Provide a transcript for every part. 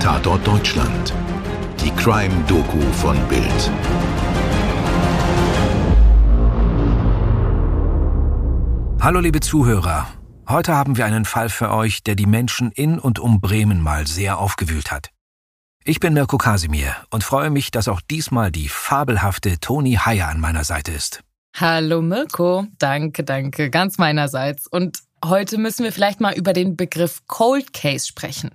Tatort Deutschland. Die Crime-Doku von Bild. Hallo liebe Zuhörer. Heute haben wir einen Fall für euch, der die Menschen in und um Bremen mal sehr aufgewühlt hat. Ich bin Mirko Kasimir und freue mich, dass auch diesmal die fabelhafte Toni Heyer an meiner Seite ist. Hallo Mirko, danke, danke, ganz meinerseits. Und heute müssen wir vielleicht mal über den Begriff Cold Case sprechen.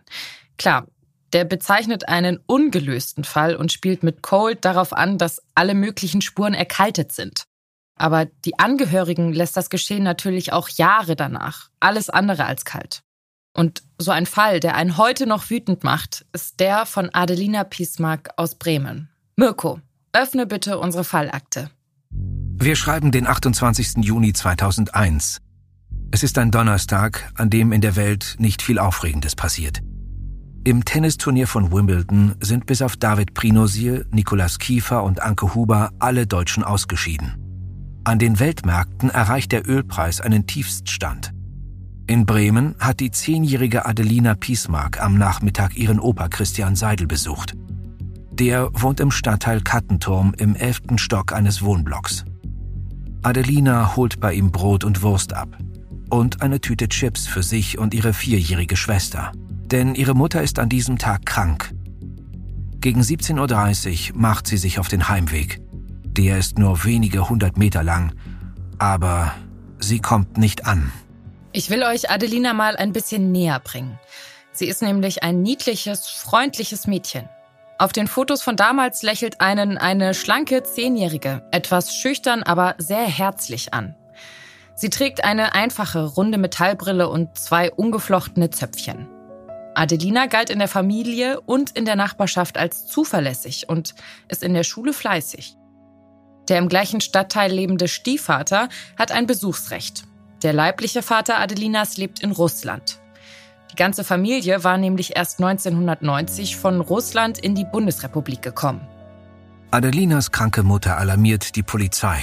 Klar, der bezeichnet einen ungelösten Fall und spielt mit Cold darauf an, dass alle möglichen Spuren erkaltet sind. Aber die Angehörigen lässt das Geschehen natürlich auch Jahre danach. Alles andere als kalt. Und so ein Fall, der einen heute noch wütend macht, ist der von Adelina Piesmark aus Bremen. Mirko, öffne bitte unsere Fallakte. Wir schreiben den 28. Juni 2001. Es ist ein Donnerstag, an dem in der Welt nicht viel Aufregendes passiert. Im Tennisturnier von Wimbledon sind bis auf David Prinosier, Nikolaus Kiefer und Anke Huber alle Deutschen ausgeschieden. An den Weltmärkten erreicht der Ölpreis einen Tiefststand. In Bremen hat die zehnjährige Adelina Piesmark am Nachmittag ihren Opa Christian Seidel besucht. Der wohnt im Stadtteil Kattenturm im elften Stock eines Wohnblocks. Adelina holt bei ihm Brot und Wurst ab und eine Tüte Chips für sich und ihre vierjährige Schwester denn ihre Mutter ist an diesem Tag krank. Gegen 17.30 Uhr macht sie sich auf den Heimweg. Der ist nur wenige hundert Meter lang, aber sie kommt nicht an. Ich will euch Adelina mal ein bisschen näher bringen. Sie ist nämlich ein niedliches, freundliches Mädchen. Auf den Fotos von damals lächelt einen eine schlanke Zehnjährige, etwas schüchtern, aber sehr herzlich an. Sie trägt eine einfache, runde Metallbrille und zwei ungeflochtene Zöpfchen. Adelina galt in der Familie und in der Nachbarschaft als zuverlässig und ist in der Schule fleißig. Der im gleichen Stadtteil lebende Stiefvater hat ein Besuchsrecht. Der leibliche Vater Adelinas lebt in Russland. Die ganze Familie war nämlich erst 1990 von Russland in die Bundesrepublik gekommen. Adelinas kranke Mutter alarmiert die Polizei.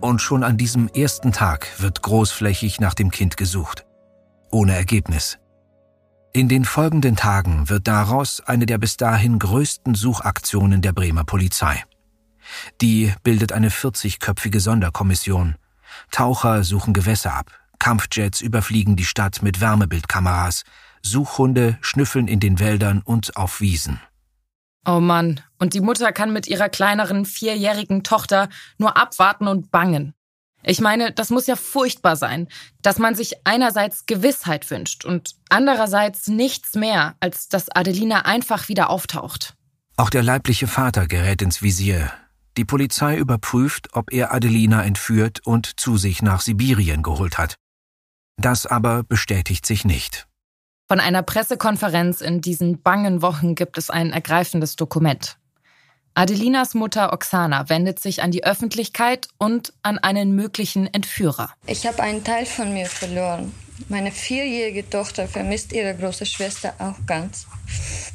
Und schon an diesem ersten Tag wird großflächig nach dem Kind gesucht. Ohne Ergebnis. In den folgenden Tagen wird daraus eine der bis dahin größten Suchaktionen der Bremer Polizei. Die bildet eine 40-köpfige Sonderkommission. Taucher suchen Gewässer ab, Kampfjets überfliegen die Stadt mit Wärmebildkameras, Suchhunde schnüffeln in den Wäldern und auf Wiesen. Oh Mann, und die Mutter kann mit ihrer kleineren vierjährigen Tochter nur abwarten und bangen. Ich meine, das muss ja furchtbar sein, dass man sich einerseits Gewissheit wünscht und andererseits nichts mehr, als dass Adelina einfach wieder auftaucht. Auch der leibliche Vater gerät ins Visier. Die Polizei überprüft, ob er Adelina entführt und zu sich nach Sibirien geholt hat. Das aber bestätigt sich nicht. Von einer Pressekonferenz in diesen bangen Wochen gibt es ein ergreifendes Dokument. Adelinas Mutter Oksana wendet sich an die Öffentlichkeit und an einen möglichen Entführer. Ich habe einen Teil von mir verloren. Meine vierjährige Tochter vermisst ihre große Schwester auch ganz.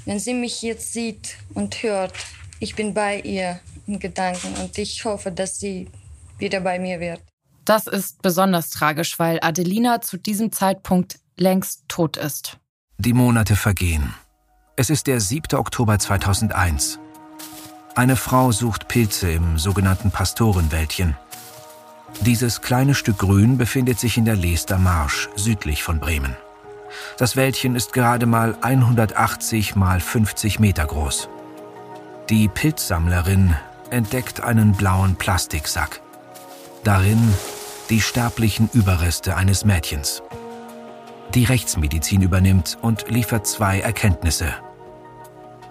Wenn sie mich jetzt sieht und hört, ich bin bei ihr in Gedanken und ich hoffe, dass sie wieder bei mir wird. Das ist besonders tragisch, weil Adelina zu diesem Zeitpunkt längst tot ist. Die Monate vergehen. Es ist der 7. Oktober 2001. Eine Frau sucht Pilze im sogenannten Pastorenwäldchen. Dieses kleine Stück Grün befindet sich in der Leester Marsch, südlich von Bremen. Das Wäldchen ist gerade mal 180 mal 50 Meter groß. Die Pilzsammlerin entdeckt einen blauen Plastiksack. Darin die sterblichen Überreste eines Mädchens. Die Rechtsmedizin übernimmt und liefert zwei Erkenntnisse.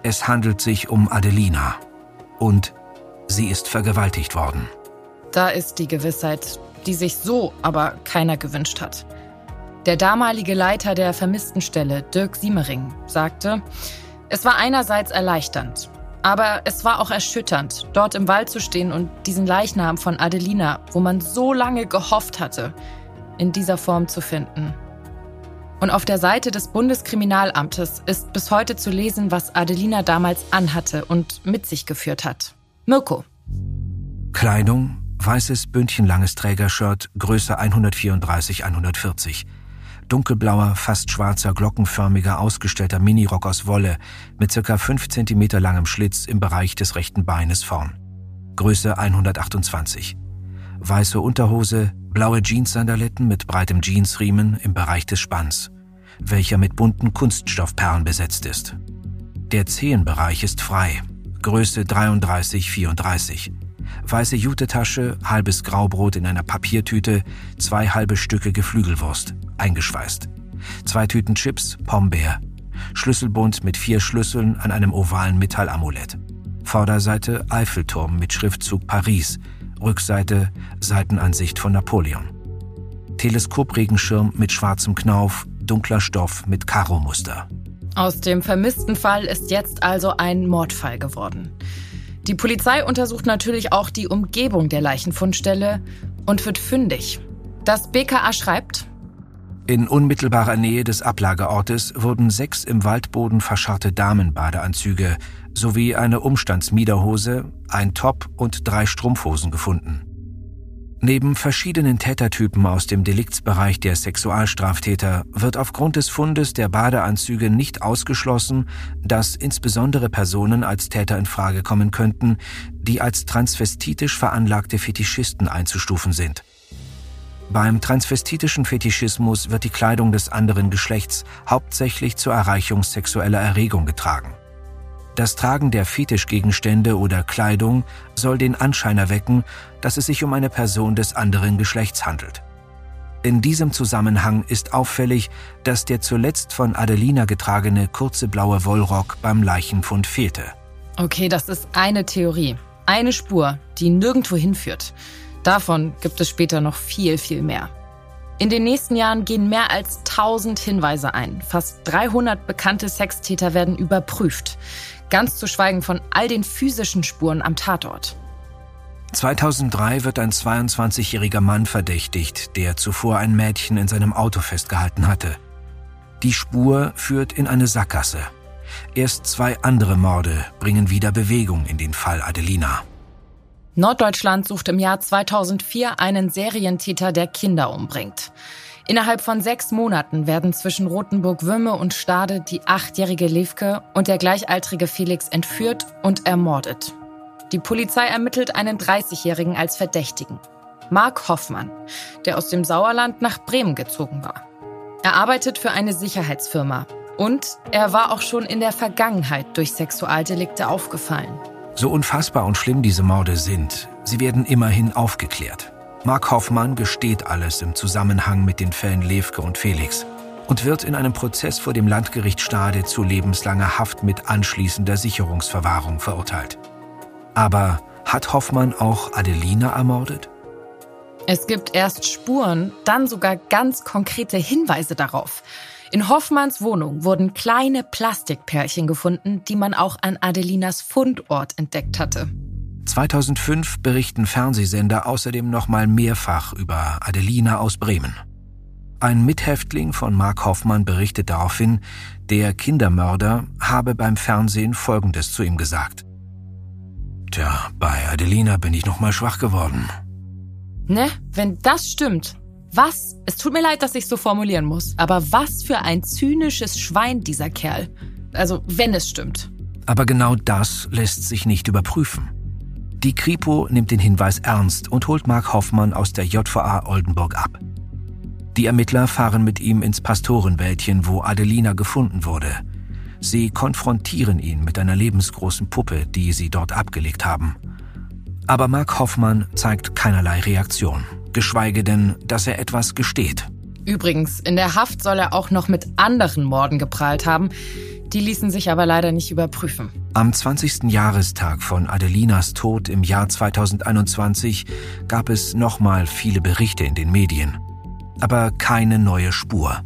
Es handelt sich um Adelina und sie ist vergewaltigt worden. Da ist die Gewissheit, die sich so aber keiner gewünscht hat. Der damalige Leiter der Vermisstenstelle, Dirk Siemering, sagte, es war einerseits erleichternd, aber es war auch erschütternd, dort im Wald zu stehen und diesen Leichnam von Adelina, wo man so lange gehofft hatte, in dieser Form zu finden. Und auf der Seite des Bundeskriminalamtes ist bis heute zu lesen, was Adelina damals anhatte und mit sich geführt hat. Mirko. Kleidung, weißes bündchenlanges Trägershirt, Größe 134-140. dunkelblauer, fast schwarzer, glockenförmiger, ausgestellter Minirock aus Wolle mit circa 5 cm langem Schlitz im Bereich des rechten Beines vorn. Größe 128. Weiße Unterhose, blaue Jeans-Sandaletten mit breitem Jeansriemen im Bereich des Spanns, welcher mit bunten Kunststoffperlen besetzt ist. Der Zehenbereich ist frei. Größe 33-34. Weiße Jutetasche, halbes Graubrot in einer Papiertüte, zwei halbe Stücke Geflügelwurst, eingeschweißt. Zwei Tüten Chips, Pombeer. Schlüsselbund mit vier Schlüsseln an einem ovalen Metallamulett. Vorderseite Eiffelturm mit Schriftzug Paris, Rückseite Seitenansicht von Napoleon. Teleskopregenschirm mit schwarzem Knauf, dunkler Stoff mit Karo-Muster. Aus dem vermissten Fall ist jetzt also ein Mordfall geworden. Die Polizei untersucht natürlich auch die Umgebung der Leichenfundstelle und wird fündig. Das BKA schreibt, in unmittelbarer Nähe des Ablageortes wurden sechs im Waldboden verscharrte Damenbadeanzüge sowie eine Umstandsmiederhose, ein Top und drei Strumpfhosen gefunden. Neben verschiedenen Tätertypen aus dem Deliktsbereich der Sexualstraftäter wird aufgrund des Fundes der Badeanzüge nicht ausgeschlossen, dass insbesondere Personen als Täter in Frage kommen könnten, die als transvestitisch veranlagte Fetischisten einzustufen sind. Beim transvestitischen Fetischismus wird die Kleidung des anderen Geschlechts hauptsächlich zur Erreichung sexueller Erregung getragen. Das Tragen der Fetischgegenstände oder Kleidung soll den Anschein erwecken, dass es sich um eine Person des anderen Geschlechts handelt. In diesem Zusammenhang ist auffällig, dass der zuletzt von Adelina getragene kurze blaue Wollrock beim Leichenfund fehlte. Okay, das ist eine Theorie. Eine Spur, die nirgendwo hinführt. Davon gibt es später noch viel, viel mehr. In den nächsten Jahren gehen mehr als 1000 Hinweise ein. Fast 300 bekannte Sextäter werden überprüft. Ganz zu schweigen von all den physischen Spuren am Tatort. 2003 wird ein 22-jähriger Mann verdächtigt, der zuvor ein Mädchen in seinem Auto festgehalten hatte. Die Spur führt in eine Sackgasse. Erst zwei andere Morde bringen wieder Bewegung in den Fall Adelina. Norddeutschland sucht im Jahr 2004 einen Serientäter, der Kinder umbringt. Innerhalb von sechs Monaten werden zwischen Rothenburg-Würme und Stade die achtjährige Levke und der gleichaltrige Felix entführt und ermordet. Die Polizei ermittelt einen 30-Jährigen als Verdächtigen. Mark Hoffmann, der aus dem Sauerland nach Bremen gezogen war. Er arbeitet für eine Sicherheitsfirma und er war auch schon in der Vergangenheit durch Sexualdelikte aufgefallen. So unfassbar und schlimm diese Morde sind, sie werden immerhin aufgeklärt. Mark Hoffmann gesteht alles im Zusammenhang mit den Fällen Levke und Felix und wird in einem Prozess vor dem Landgericht Stade zu lebenslanger Haft mit anschließender Sicherungsverwahrung verurteilt. Aber hat Hoffmann auch Adelina ermordet? Es gibt erst Spuren, dann sogar ganz konkrete Hinweise darauf. In Hoffmanns Wohnung wurden kleine Plastikperlchen gefunden, die man auch an Adelinas Fundort entdeckt hatte. 2005 berichten Fernsehsender außerdem nochmal mehrfach über Adelina aus Bremen. Ein Mithäftling von Mark Hoffmann berichtet daraufhin, der Kindermörder habe beim Fernsehen Folgendes zu ihm gesagt. Tja, bei Adelina bin ich nochmal schwach geworden. Ne, wenn das stimmt. Was? Es tut mir leid, dass ich so formulieren muss, aber was für ein zynisches Schwein dieser Kerl. Also, wenn es stimmt. Aber genau das lässt sich nicht überprüfen. Die Kripo nimmt den Hinweis ernst und holt Mark Hoffmann aus der JVA Oldenburg ab. Die Ermittler fahren mit ihm ins Pastorenwäldchen, wo Adelina gefunden wurde. Sie konfrontieren ihn mit einer lebensgroßen Puppe, die sie dort abgelegt haben. Aber Mark Hoffmann zeigt keinerlei Reaktion, geschweige denn, dass er etwas gesteht. Übrigens, in der Haft soll er auch noch mit anderen Morden geprahlt haben, die ließen sich aber leider nicht überprüfen. Am 20. Jahrestag von Adelinas Tod im Jahr 2021 gab es nochmal viele Berichte in den Medien. Aber keine neue Spur.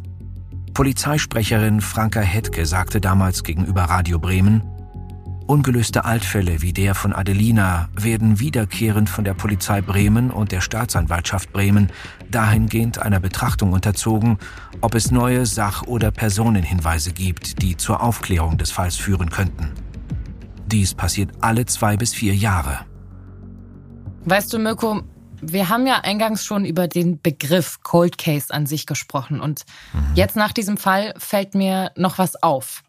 Polizeisprecherin Franka Hetke sagte damals gegenüber Radio Bremen, Ungelöste Altfälle wie der von Adelina werden wiederkehrend von der Polizei Bremen und der Staatsanwaltschaft Bremen dahingehend einer Betrachtung unterzogen, ob es neue Sach- oder Personenhinweise gibt, die zur Aufklärung des Falls führen könnten. Dies passiert alle zwei bis vier Jahre. Weißt du, Mirko, Wir haben ja eingangs schon über den Begriff Cold Case an sich gesprochen und mhm. jetzt nach diesem Fall fällt mir noch was auf.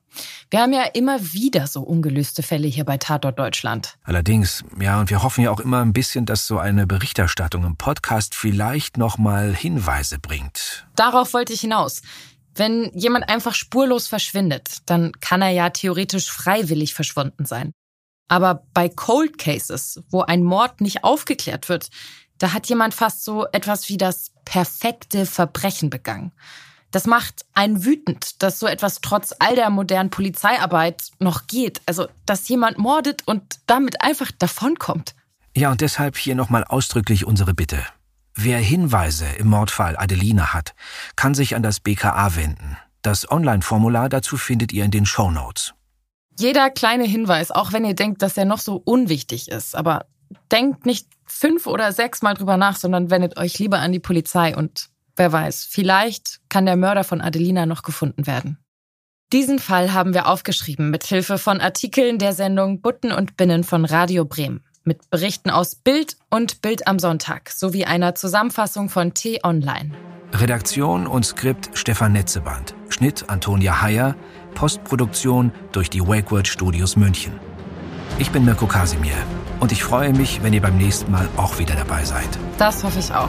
Wir haben ja immer wieder so ungelöste Fälle hier bei Tatort Deutschland. Allerdings, ja, und wir hoffen ja auch immer ein bisschen, dass so eine Berichterstattung im Podcast vielleicht nochmal Hinweise bringt. Darauf wollte ich hinaus. Wenn jemand einfach spurlos verschwindet, dann kann er ja theoretisch freiwillig verschwunden sein. Aber bei Cold Cases, wo ein Mord nicht aufgeklärt wird, da hat jemand fast so etwas wie das perfekte Verbrechen begangen. Das macht einen wütend, dass so etwas trotz all der modernen Polizeiarbeit noch geht. Also, dass jemand mordet und damit einfach davonkommt. Ja, und deshalb hier nochmal ausdrücklich unsere Bitte. Wer Hinweise im Mordfall Adelina hat, kann sich an das BKA wenden. Das Online-Formular dazu findet ihr in den Show Notes. Jeder kleine Hinweis, auch wenn ihr denkt, dass er noch so unwichtig ist, aber denkt nicht fünf oder sechs Mal drüber nach, sondern wendet euch lieber an die Polizei und wer weiß, vielleicht kann der Mörder von Adelina noch gefunden werden. Diesen Fall haben wir aufgeschrieben mit Hilfe von Artikeln der Sendung Butten und Binnen von Radio Bremen mit Berichten aus Bild und Bild am Sonntag sowie einer Zusammenfassung von T-Online. Redaktion und Skript Stefan Netzeband, Schnitt Antonia Heyer, Postproduktion durch die Wakeword Studios München. Ich bin Mirko Kasimir und ich freue mich, wenn ihr beim nächsten Mal auch wieder dabei seid. Das hoffe ich auch.